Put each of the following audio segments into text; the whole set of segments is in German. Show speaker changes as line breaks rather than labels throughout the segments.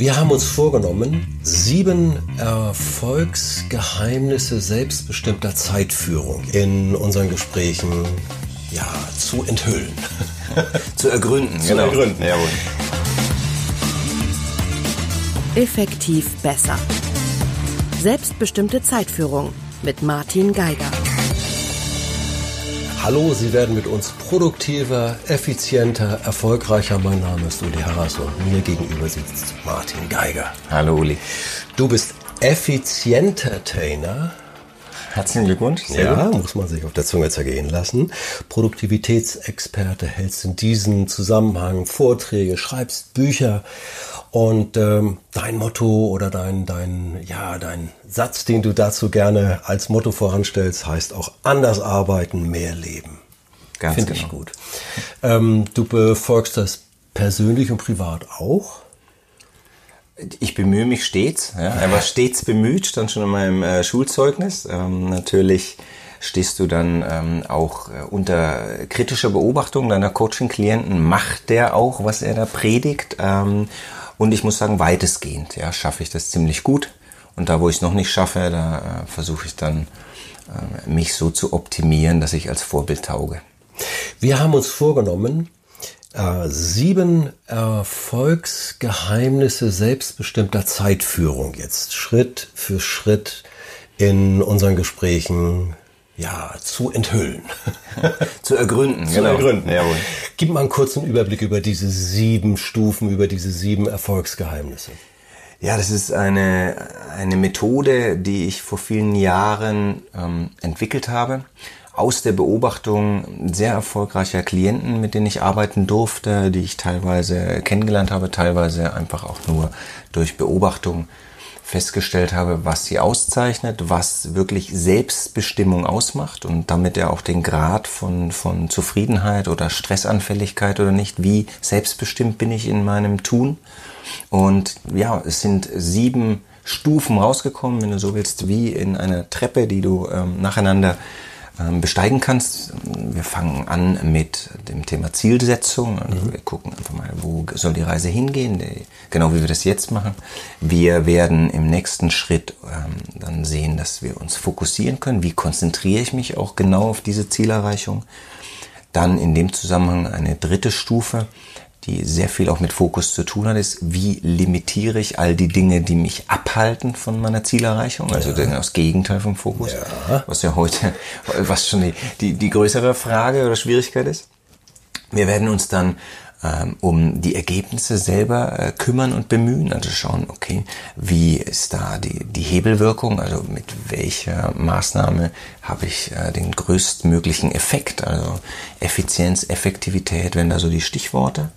Wir haben uns vorgenommen, sieben Erfolgsgeheimnisse selbstbestimmter Zeitführung in unseren Gesprächen ja, zu enthüllen.
zu ergründen,
zu genau. ergründen.
Jawohl.
Effektiv besser. Selbstbestimmte Zeitführung mit Martin Geiger.
Hallo, Sie werden mit uns produktiver, effizienter, erfolgreicher. Mein Name ist Uli Harras und mir gegenüber sitzt Martin Geiger.
Hallo Uli.
Du bist effizienter Trainer.
Herzlichen Glückwunsch.
Sehr ja, gut. muss man sich auf der Zunge zergehen lassen. Produktivitätsexperte, hältst in diesem Zusammenhang Vorträge, schreibst Bücher und ähm, dein Motto oder dein, dein, ja, dein Satz, den du dazu gerne als Motto voranstellst, heißt auch anders arbeiten, mehr leben.
Ganz
Finde
genau.
ich gut. Ähm, du befolgst das persönlich und privat auch?
Ich bemühe mich stets. Ja. Er war stets bemüht, stand schon in meinem äh, Schulzeugnis. Ähm, natürlich stehst du dann ähm, auch äh, unter kritischer Beobachtung deiner Coaching-Klienten. Macht der auch, was er da predigt? Ähm, und ich muss sagen, weitestgehend ja, schaffe ich das ziemlich gut. Und da, wo ich es noch nicht schaffe, da äh, versuche ich dann, äh, mich so zu optimieren, dass ich als Vorbild tauge.
Wir haben uns vorgenommen, äh, sieben Erfolgsgeheimnisse selbstbestimmter Zeitführung jetzt Schritt für Schritt in unseren Gesprächen ja, zu enthüllen.
zu ergründen,
zu genau. ergründen. Jawohl. Gib mal einen kurzen Überblick über diese sieben Stufen, über diese sieben Erfolgsgeheimnisse.
Ja, das ist eine, eine Methode, die ich vor vielen Jahren ähm, entwickelt habe. Aus der Beobachtung sehr erfolgreicher Klienten, mit denen ich arbeiten durfte, die ich teilweise kennengelernt habe, teilweise einfach auch nur durch Beobachtung festgestellt habe, was sie auszeichnet, was wirklich Selbstbestimmung ausmacht und damit ja auch den Grad von, von Zufriedenheit oder Stressanfälligkeit oder nicht, wie selbstbestimmt bin ich in meinem Tun. Und ja, es sind sieben Stufen rausgekommen, wenn du so willst, wie in einer Treppe, die du ähm, nacheinander besteigen kannst. Wir fangen an mit dem Thema Zielsetzung. Also mhm. Wir gucken einfach mal, wo soll die Reise hingehen, genau wie wir das jetzt machen. Wir werden im nächsten Schritt ähm, dann sehen, dass wir uns fokussieren können. Wie konzentriere ich mich auch genau auf diese Zielerreichung? Dann in dem Zusammenhang eine dritte Stufe die sehr viel auch mit Fokus zu tun hat, ist, wie limitiere ich all die Dinge, die mich abhalten von meiner Zielerreichung, also ja. das Gegenteil vom Fokus, ja. was ja heute, was schon die, die, die größere Frage oder Schwierigkeit ist. Wir werden uns dann ähm, um die Ergebnisse selber äh, kümmern und bemühen. Also schauen, okay, wie ist da die, die Hebelwirkung, also mit welcher Maßnahme habe ich äh, den größtmöglichen Effekt, also Effizienz, Effektivität, wenn da so die Stichworte.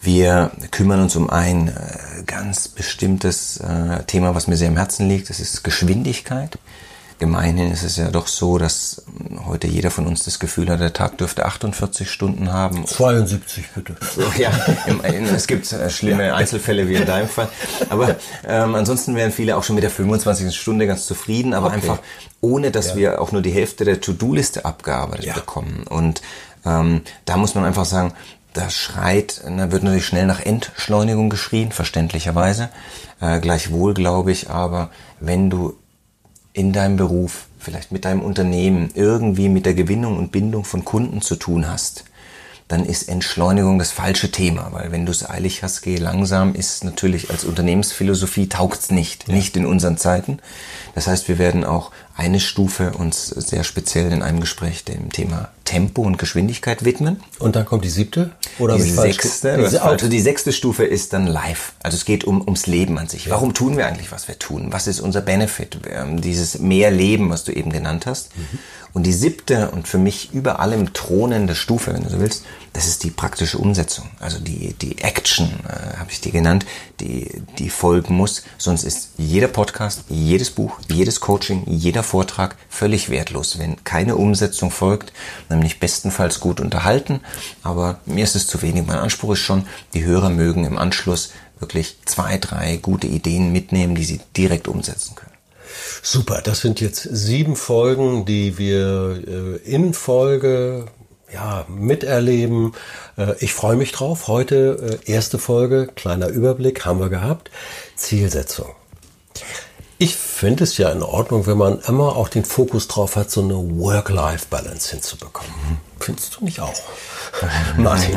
Wir kümmern uns um ein äh, ganz bestimmtes Thema, was mir sehr am Herzen liegt, das ist Geschwindigkeit. Gemeinhin ist es ja doch so, dass heute jeder von uns das Gefühl hat, der Tag dürfte 48 Stunden haben.
72 bitte.
Ja, es gibt äh, schlimme. Einzelfälle wie in deinem Fall. Aber ähm, ansonsten wären viele auch schon mit der 25. Stunde ganz zufrieden, aber okay. einfach ohne, dass ja. wir auch nur die Hälfte der To-Do-Liste abgearbeitet ja. bekommen. Und ähm, da muss man einfach sagen, da schreit, da wird natürlich schnell nach Entschleunigung geschrien, verständlicherweise. Äh, gleichwohl glaube ich aber, wenn du in deinem Beruf, vielleicht mit deinem Unternehmen irgendwie mit der Gewinnung und Bindung von Kunden zu tun hast, dann ist Entschleunigung das falsche Thema, weil wenn du es eilig hast, geh langsam, ist natürlich als Unternehmensphilosophie taugt's nicht, ja. nicht in unseren Zeiten. Das heißt, wir werden auch eine Stufe uns sehr speziell in einem Gespräch dem Thema Tempo und Geschwindigkeit widmen.
Und dann kommt die siebte?
Oder die sechste. Die, also die sechste Stufe ist dann live. Also es geht um, ums Leben an sich. Ja. Warum tun wir eigentlich, was wir tun? Was ist unser Benefit? Ähm, dieses mehr Leben, was du eben genannt hast. Mhm. Und die siebte und für mich über allem thronende Stufe, wenn du so willst, das ist die praktische Umsetzung. Also die, die Action, äh, habe ich dir genannt, die, die folgen muss. Sonst ist jeder Podcast, jedes Buch, jedes Coaching, jeder Vortrag völlig wertlos, wenn keine Umsetzung folgt, nämlich bestenfalls gut unterhalten. Aber mir ist es zu wenig. Mein Anspruch ist schon, die Hörer mögen im Anschluss wirklich zwei, drei gute Ideen mitnehmen, die sie direkt umsetzen können.
Super, das sind jetzt sieben Folgen, die wir äh, in Folge ja, miterleben. Äh, ich freue mich drauf. Heute äh, erste Folge, kleiner Überblick haben wir gehabt. Zielsetzung. Ich finde es ja in Ordnung, wenn man immer auch den Fokus drauf hat, so eine Work-Life-Balance hinzubekommen. Findest du nicht auch?
Martin.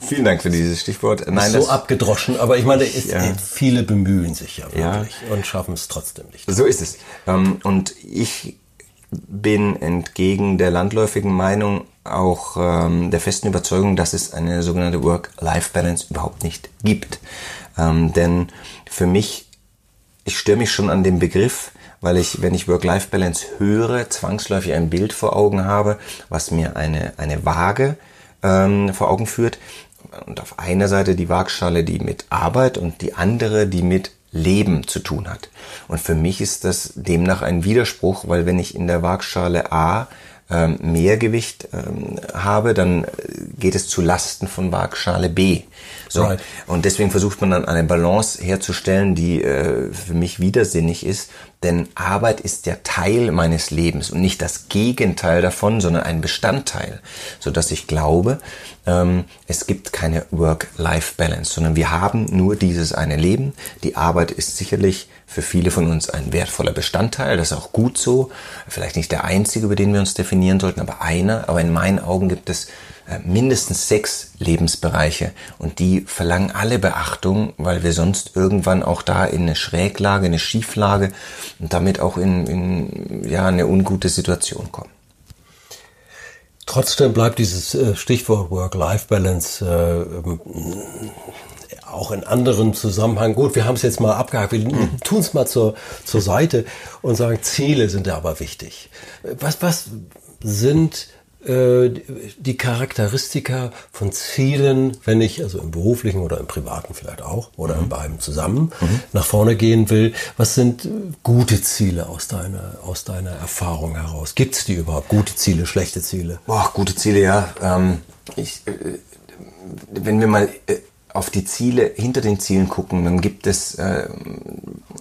Vielen Dank für dieses Stichwort.
Nein, so abgedroschen, aber ich meine, ist, ja. viele bemühen sich ja wirklich ja. und schaffen es trotzdem nicht.
So ist es. Ähm, und ich bin entgegen der landläufigen Meinung auch ähm, der festen Überzeugung, dass es eine sogenannte Work-Life-Balance überhaupt nicht gibt. Ähm, denn für mich, ich störe mich schon an dem Begriff, weil ich, wenn ich Work-Life-Balance höre, zwangsläufig ein Bild vor Augen habe, was mir eine, eine Waage ähm, vor Augen führt. Und auf einer Seite die Waagschale, die mit Arbeit und die andere, die mit Leben zu tun hat. Und für mich ist das demnach ein Widerspruch, weil wenn ich in der Waagschale A ähm, mehr Gewicht ähm, habe, dann geht es zu Lasten von Waagschale B. So. Right. Und deswegen versucht man dann eine Balance herzustellen, die äh, für mich widersinnig ist, denn Arbeit ist ja Teil meines Lebens und nicht das Gegenteil davon, sondern ein Bestandteil, so dass ich glaube, ähm, es gibt keine Work-Life-Balance, sondern wir haben nur dieses eine Leben. Die Arbeit ist sicherlich für viele von uns ein wertvoller Bestandteil, das ist auch gut so. Vielleicht nicht der einzige, über den wir uns definieren sollten, aber einer. Aber in meinen Augen gibt es mindestens sechs Lebensbereiche und die verlangen alle Beachtung, weil wir sonst irgendwann auch da in eine Schräglage, eine Schieflage und damit auch in, in ja, eine ungute Situation kommen.
Trotzdem bleibt dieses äh, Stichwort Work-Life-Balance äh, auch in anderen Zusammenhang. Gut, wir haben es jetzt mal abgehakt. Wir mhm. tun es mal zur, zur Seite und sagen, Ziele sind ja aber wichtig. Was, was sind äh, die Charakteristika von Zielen, wenn ich also im beruflichen oder im privaten vielleicht auch oder mhm. in beiden zusammen mhm. nach vorne gehen will. Was sind gute Ziele aus deiner, aus deiner Erfahrung heraus? Gibt es die überhaupt? Gute Ziele, schlechte Ziele?
Boah, gute Ziele, ja. Ähm, ich, äh, wenn wir mal äh, auf die Ziele hinter den Zielen gucken, dann gibt es, äh,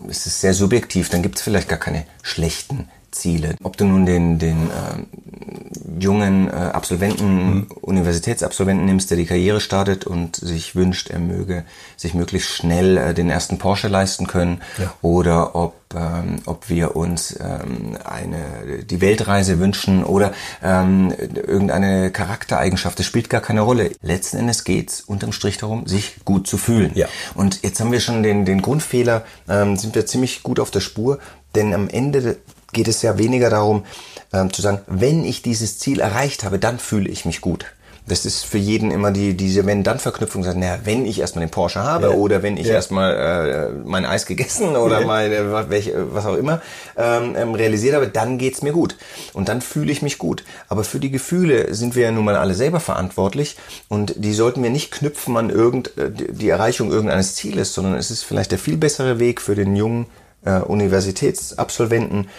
es ist sehr subjektiv, dann gibt es vielleicht gar keine schlechten Ziele. Ob du nun den, den äh, jungen äh, Absolventen, mhm. Universitätsabsolventen nimmst, der die Karriere startet und sich wünscht, er möge sich möglichst schnell äh, den ersten Porsche leisten können, ja. oder ob, ähm, ob wir uns ähm, eine, die Weltreise wünschen oder ähm, irgendeine Charaktereigenschaft, das spielt gar keine Rolle. Letzten Endes geht's unterm Strich darum, sich gut zu fühlen. Ja. Und jetzt haben wir schon den, den Grundfehler, ähm, sind wir ziemlich gut auf der Spur, denn am Ende geht es ja weniger darum, ähm, zu sagen, wenn ich dieses Ziel erreicht habe, dann fühle ich mich gut. Das ist für jeden immer die, diese Wenn-Dann-Verknüpfung. Naja, wenn ich erstmal den Porsche habe ja. oder wenn ich ja. erstmal äh, mein Eis gegessen oder ja. meine, welche, was auch immer ähm, ähm, realisiert habe, dann geht's mir gut. Und dann fühle ich mich gut. Aber für die Gefühle sind wir ja nun mal alle selber verantwortlich und die sollten wir nicht knüpfen an irgend, äh, die Erreichung irgendeines Zieles, sondern es ist vielleicht der viel bessere Weg für den jungen äh, Universitätsabsolventen,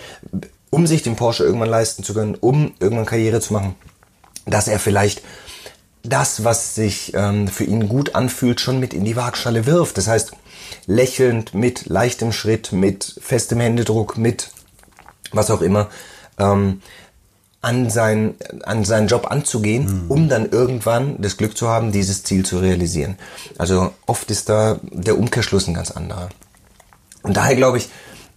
um sich den Porsche irgendwann leisten zu können, um irgendwann Karriere zu machen, dass er vielleicht das, was sich ähm, für ihn gut anfühlt, schon mit in die Waagschale wirft. Das heißt, lächelnd, mit leichtem Schritt, mit festem Händedruck, mit was auch immer, ähm, an, sein, an seinen Job anzugehen, mhm. um dann irgendwann das Glück zu haben, dieses Ziel zu realisieren. Also oft ist da der Umkehrschluss ein ganz anderer. Und daher glaube ich,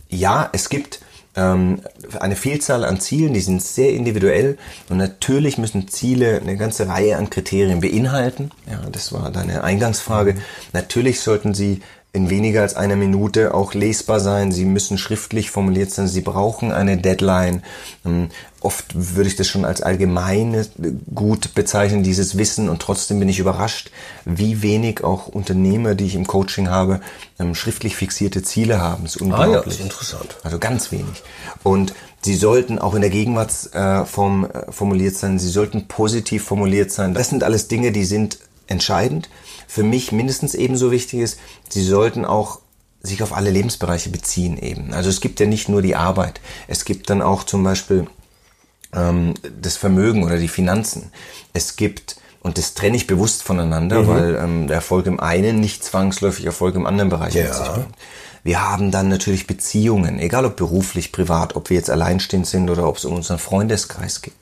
ja, es gibt ähm, eine Vielzahl an Zielen, die sind sehr individuell und natürlich müssen Ziele eine ganze Reihe an Kriterien beinhalten. Ja, das war deine Eingangsfrage. Natürlich sollten sie in weniger als einer Minute auch lesbar sein. Sie müssen schriftlich formuliert sein. Sie brauchen eine Deadline. Ähm, oft würde ich das schon als allgemeine gut bezeichnen, dieses Wissen. Und trotzdem bin ich überrascht, wie wenig auch Unternehmer, die ich im Coaching habe, ähm, schriftlich fixierte Ziele haben. Das ist unglaublich. Ah ja, ist
interessant.
Also ganz wenig. Und Sie sollten auch in der Gegenwartsform äh, formuliert sein. Sie sollten positiv formuliert sein. Das sind alles Dinge, die sind entscheidend für mich mindestens ebenso wichtig ist, sie sollten auch sich auf alle Lebensbereiche beziehen eben. Also es gibt ja nicht nur die Arbeit, es gibt dann auch zum Beispiel ähm, das Vermögen oder die Finanzen. Es gibt und das trenne ich bewusst voneinander, mhm. weil ähm, der Erfolg im einen nicht zwangsläufig Erfolg im anderen Bereich ja. mit sich bringt. Wir haben dann natürlich Beziehungen, egal ob beruflich, privat, ob wir jetzt alleinstehend sind oder ob es um unseren Freundeskreis geht.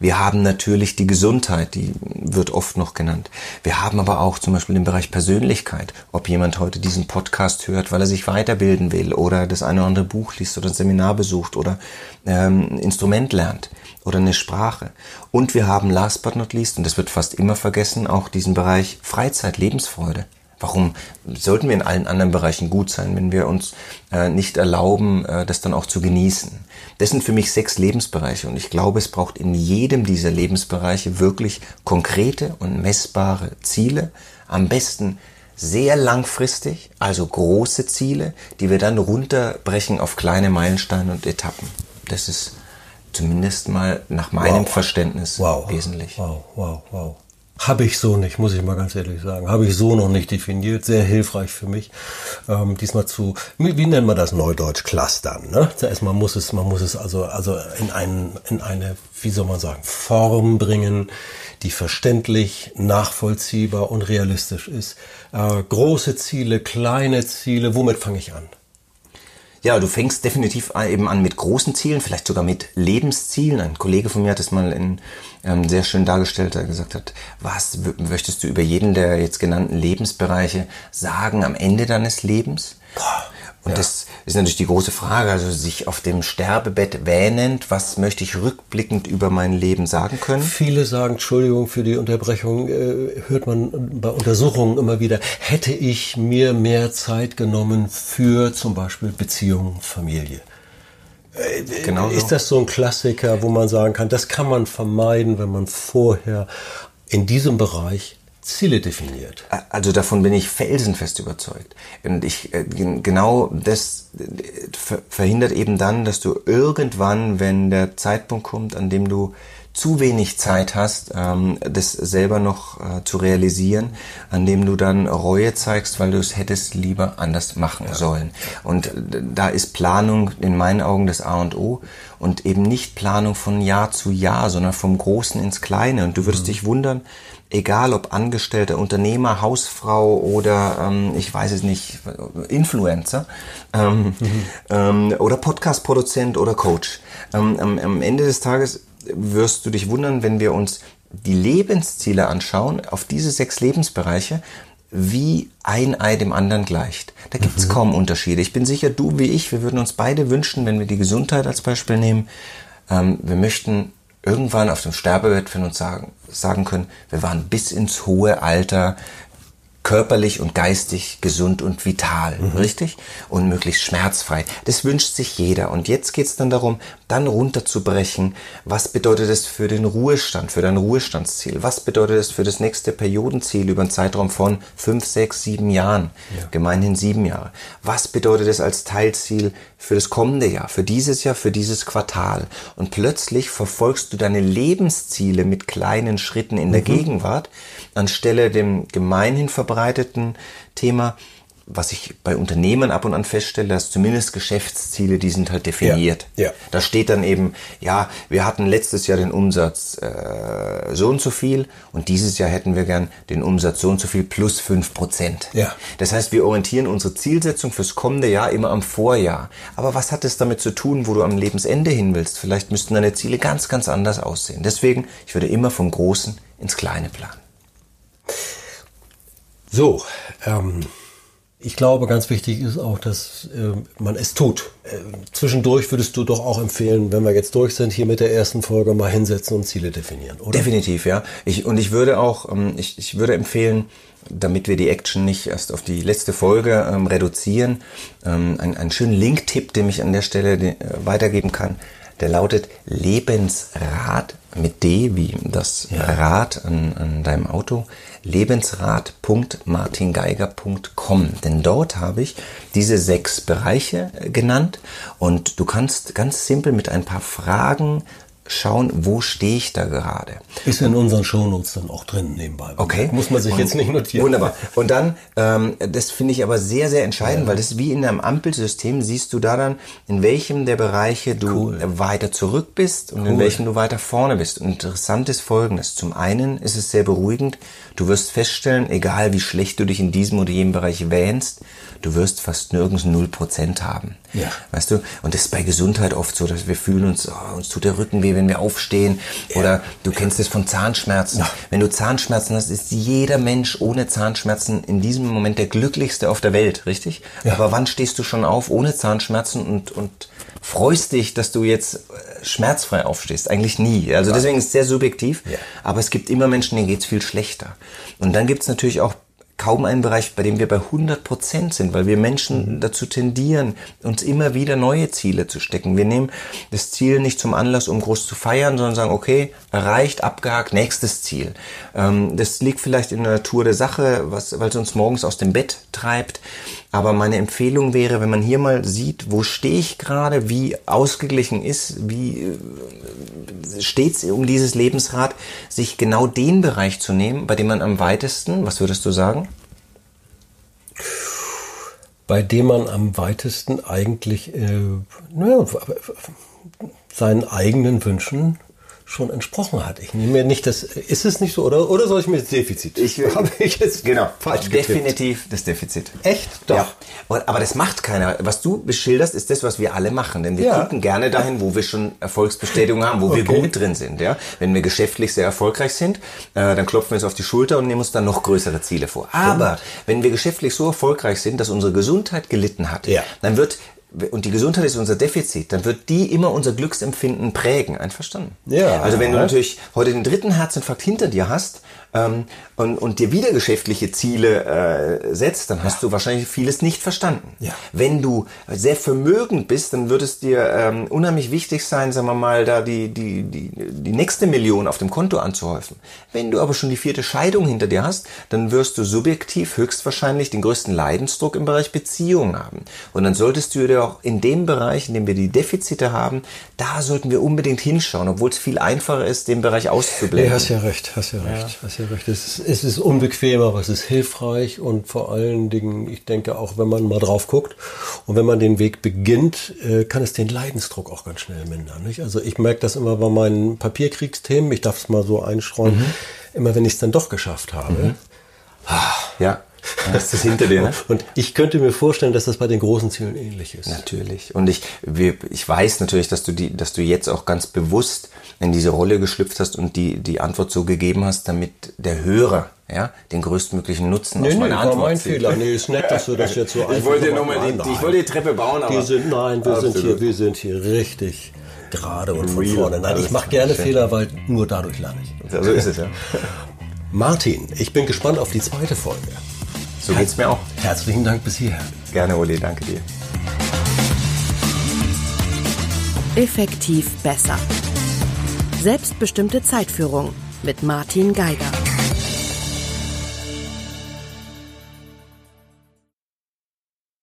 Wir haben natürlich die Gesundheit, die wird oft noch genannt. Wir haben aber auch zum Beispiel den Bereich Persönlichkeit, ob jemand heute diesen Podcast hört, weil er sich weiterbilden will oder das eine oder andere Buch liest oder ein Seminar besucht oder ähm, ein Instrument lernt oder eine Sprache. Und wir haben last but not least, und das wird fast immer vergessen, auch diesen Bereich Freizeit, Lebensfreude. Warum sollten wir in allen anderen Bereichen gut sein, wenn wir uns äh, nicht erlauben, äh, das dann auch zu genießen? Das sind für mich sechs Lebensbereiche und ich glaube, es braucht in jedem dieser Lebensbereiche wirklich konkrete und messbare Ziele. Am besten sehr langfristig, also große Ziele, die wir dann runterbrechen auf kleine Meilensteine und Etappen. Das ist zumindest mal nach meinem wow. Verständnis
wow.
wesentlich.
Wow, wow, wow. Habe ich so nicht, muss ich mal ganz ehrlich sagen. Habe ich so noch nicht definiert. Sehr hilfreich für mich. Ähm, diesmal zu, wie, nennt man das Neudeutsch? Clustern. Ne? Zuerst mal muss es, man muss es also, also in, einen, in eine, wie soll man sagen, Form bringen, die verständlich, nachvollziehbar und realistisch ist. Äh, große Ziele, kleine Ziele, womit fange ich an?
Ja, du fängst definitiv eben an mit großen Zielen, vielleicht sogar mit Lebenszielen. Ein Kollege von mir hat es mal in, ähm, sehr schön dargestellt, er gesagt hat, was möchtest du über jeden der jetzt genannten Lebensbereiche sagen am Ende deines Lebens? Boah. Und ja. das ist natürlich die große Frage, also sich auf dem Sterbebett wähnend, was möchte ich rückblickend über mein Leben sagen können?
Viele sagen, Entschuldigung für die Unterbrechung, äh, hört man bei Untersuchungen immer wieder, hätte ich mir mehr Zeit genommen für zum Beispiel Beziehung, Familie. Äh, genau ist das so ein Klassiker, wo man sagen kann, das kann man vermeiden, wenn man vorher in diesem Bereich Ziele definiert.
Also davon bin ich felsenfest überzeugt. Und ich äh, genau das äh, verhindert eben dann, dass du irgendwann, wenn der Zeitpunkt kommt, an dem du zu wenig Zeit hast, ähm, das selber noch äh, zu realisieren, an dem du dann Reue zeigst, weil du es hättest lieber anders machen ja. sollen. Und da ist Planung in meinen Augen das A und O und eben nicht Planung von Jahr zu Jahr, sondern vom Großen ins Kleine. Und du würdest mhm. dich wundern, egal ob Angestellter, Unternehmer, Hausfrau oder ähm, ich weiß es nicht, Influencer ähm, mhm. ähm, oder Podcast-Produzent oder Coach. Ähm, am Ende des Tages wirst du dich wundern, wenn wir uns die Lebensziele anschauen, auf diese sechs Lebensbereiche, wie ein Ei dem anderen gleicht. Da gibt es mhm. kaum Unterschiede. Ich bin sicher, du wie ich, wir würden uns beide wünschen, wenn wir die Gesundheit als Beispiel nehmen, ähm, wir möchten irgendwann auf dem Sterbebett von uns sagen, sagen können, wir waren bis ins hohe Alter körperlich und geistig gesund und vital, mhm. richtig? Und möglichst schmerzfrei. Das wünscht sich jeder. Und jetzt geht's dann darum, dann runterzubrechen, was bedeutet es für den Ruhestand, für dein Ruhestandsziel? Was bedeutet es für das nächste Periodenziel über einen Zeitraum von fünf, sechs, sieben Jahren? Ja. Gemeinhin sieben Jahre. Was bedeutet es als Teilziel für das kommende Jahr, für dieses Jahr, für dieses Quartal? Und plötzlich verfolgst du deine Lebensziele mit kleinen Schritten in der mhm. Gegenwart, anstelle dem gemeinhin verbreiteten Thema, was ich bei Unternehmen ab und an feststelle, dass zumindest Geschäftsziele, die sind halt definiert. Ja, ja. Da steht dann eben, ja, wir hatten letztes Jahr den Umsatz äh, so und so viel und dieses Jahr hätten wir gern den Umsatz so und so viel plus fünf Prozent. Ja. Das heißt, wir orientieren unsere Zielsetzung fürs kommende Jahr immer am Vorjahr. Aber was hat es damit zu tun, wo du am Lebensende hin willst? Vielleicht müssten deine Ziele ganz, ganz anders aussehen. Deswegen, ich würde immer vom Großen ins Kleine planen.
So, ähm, ich glaube, ganz wichtig ist auch, dass äh, man es tut. Äh, zwischendurch würdest du doch auch empfehlen, wenn wir jetzt durch sind, hier mit der ersten Folge mal hinsetzen und Ziele definieren, oder?
Definitiv, ja. Ich, und ich würde auch, ähm, ich, ich würde empfehlen, damit wir die Action nicht erst auf die letzte Folge ähm, reduzieren, ähm, einen, einen schönen Link-Tipp, den ich an der Stelle äh, weitergeben kann. Der lautet Lebensrat mit D wie das ja. Rad an, an deinem Auto lebensrat.martingeiger.com. Denn dort habe ich diese sechs Bereiche genannt und du kannst ganz simpel mit ein paar Fragen schauen, wo stehe ich da gerade.
Ist in unseren Shownotes dann auch drin nebenbei.
Okay.
Muss man sich
und,
jetzt nicht notieren.
Wunderbar. Und dann, ähm, das finde ich aber sehr, sehr entscheidend, ja. weil das ist wie in einem Ampelsystem, siehst du da dann, in welchem der Bereiche du cool. weiter zurück bist und cool. in welchem du weiter vorne bist. Und interessant ist Folgendes. Zum einen ist es sehr beruhigend, du wirst feststellen, egal wie schlecht du dich in diesem oder jenem Bereich wähnst, du wirst fast nirgends 0% haben. Ja. Weißt du? Und das ist bei Gesundheit oft so, dass wir fühlen uns, oh, uns tut der Rücken weh, wenn wir aufstehen. Ja. Oder du kennst es von Zahnschmerzen. Ja. Wenn du Zahnschmerzen hast, ist jeder Mensch ohne Zahnschmerzen in diesem Moment der glücklichste auf der Welt, richtig? Ja. Aber wann stehst du schon auf ohne Zahnschmerzen und, und freust dich, dass du jetzt äh, schmerzfrei aufstehst? Eigentlich nie. Also deswegen ist es sehr subjektiv. Ja. Aber es gibt immer Menschen, denen geht's viel schlechter. Und dann gibt's natürlich auch kaum einen Bereich, bei dem wir bei 100 Prozent sind, weil wir Menschen mhm. dazu tendieren, uns immer wieder neue Ziele zu stecken. Wir nehmen das Ziel nicht zum Anlass, um groß zu feiern, sondern sagen, okay, erreicht, abgehakt, nächstes Ziel. Ähm, das liegt vielleicht in der Natur der Sache, was, weil es uns morgens aus dem Bett treibt. Aber meine Empfehlung wäre, wenn man hier mal sieht, wo stehe ich gerade, wie ausgeglichen ist, wie äh, steht es um dieses Lebensrad, sich genau den Bereich zu nehmen, bei dem man am weitesten, was würdest du sagen?
Bei dem man am weitesten eigentlich äh, naja, seinen eigenen Wünschen schon entsprochen hat. Ich nehme mir nicht das, ist es nicht so, oder, oder soll ich mir das Defizit?
Ich, habe ich jetzt genau, falsch Definitiv das Defizit.
Echt? Doch. Ja.
Aber das macht keiner. Was du beschilderst, ist das, was wir alle machen. Denn wir ja. gucken gerne dahin, wo wir schon Erfolgsbestätigung haben, wo okay. wir gut drin sind. Ja? Wenn wir geschäftlich sehr erfolgreich sind, äh, dann klopfen wir uns auf die Schulter und nehmen uns dann noch größere Ziele vor. Aber wenn wir geschäftlich so erfolgreich sind, dass unsere Gesundheit gelitten hat, ja. dann wird und die Gesundheit ist unser Defizit, dann wird die immer unser Glücksempfinden prägen. Einverstanden? Ja. Also wenn du natürlich heute den dritten Herzinfarkt hinter dir hast ähm, und, und dir wieder geschäftliche Ziele äh, setzt, dann hast ja. du wahrscheinlich vieles nicht verstanden. Ja. Wenn du sehr vermögend bist, dann wird es dir ähm, unheimlich wichtig sein, sagen wir mal, da die, die, die, die nächste Million auf dem Konto anzuhäufen. Wenn du aber schon die vierte Scheidung hinter dir hast, dann wirst du subjektiv höchstwahrscheinlich den größten Leidensdruck im Bereich Beziehungen haben. Und dann solltest du dir auch in dem Bereich, in dem wir die Defizite haben, da sollten wir unbedingt hinschauen, obwohl es viel einfacher ist, den Bereich auszublenden.
Nee, hast ja recht, hast ja recht, ja. hast ja recht. Es ist, es ist unbequem, aber es ist hilfreich und vor allen Dingen, ich denke auch, wenn man mal drauf guckt und wenn man den Weg beginnt, äh, kann es den Leidensdruck auch ganz schnell mindern. Nicht? Also ich merke das immer bei meinen Papierkriegsthemen, ich darf es mal so einstreuen, mhm. immer wenn ich es dann doch geschafft habe. Mhm.
Ja das ist hinter dir, ne?
Und ich könnte mir vorstellen, dass das bei den großen Zielen ähnlich ist.
Natürlich. Und ich, ich weiß natürlich, dass du die, dass du jetzt auch ganz bewusst in diese Rolle geschlüpft hast und die, die Antwort so gegeben hast, damit der Hörer, ja, den größtmöglichen Nutzen
nee, aus meiner nee, Antwort war mein zieht. Fehler. Nee, ist nett, dass du das jetzt so
Ich wollte nur mal die, ich wollte die Treppe bauen,
aber. Sind, nein, wir absolut. sind hier, wir sind hier richtig gerade und von vorne. Nein, ich mache gerne Fehler, weil nur dadurch lerne ich.
So ist es, ja.
Martin, ich bin gespannt auf die zweite Folge.
So geht's mir auch.
Herzlichen Dank bis hierher.
Gerne, Uli, danke dir.
Effektiv besser. Selbstbestimmte Zeitführung mit Martin Geiger.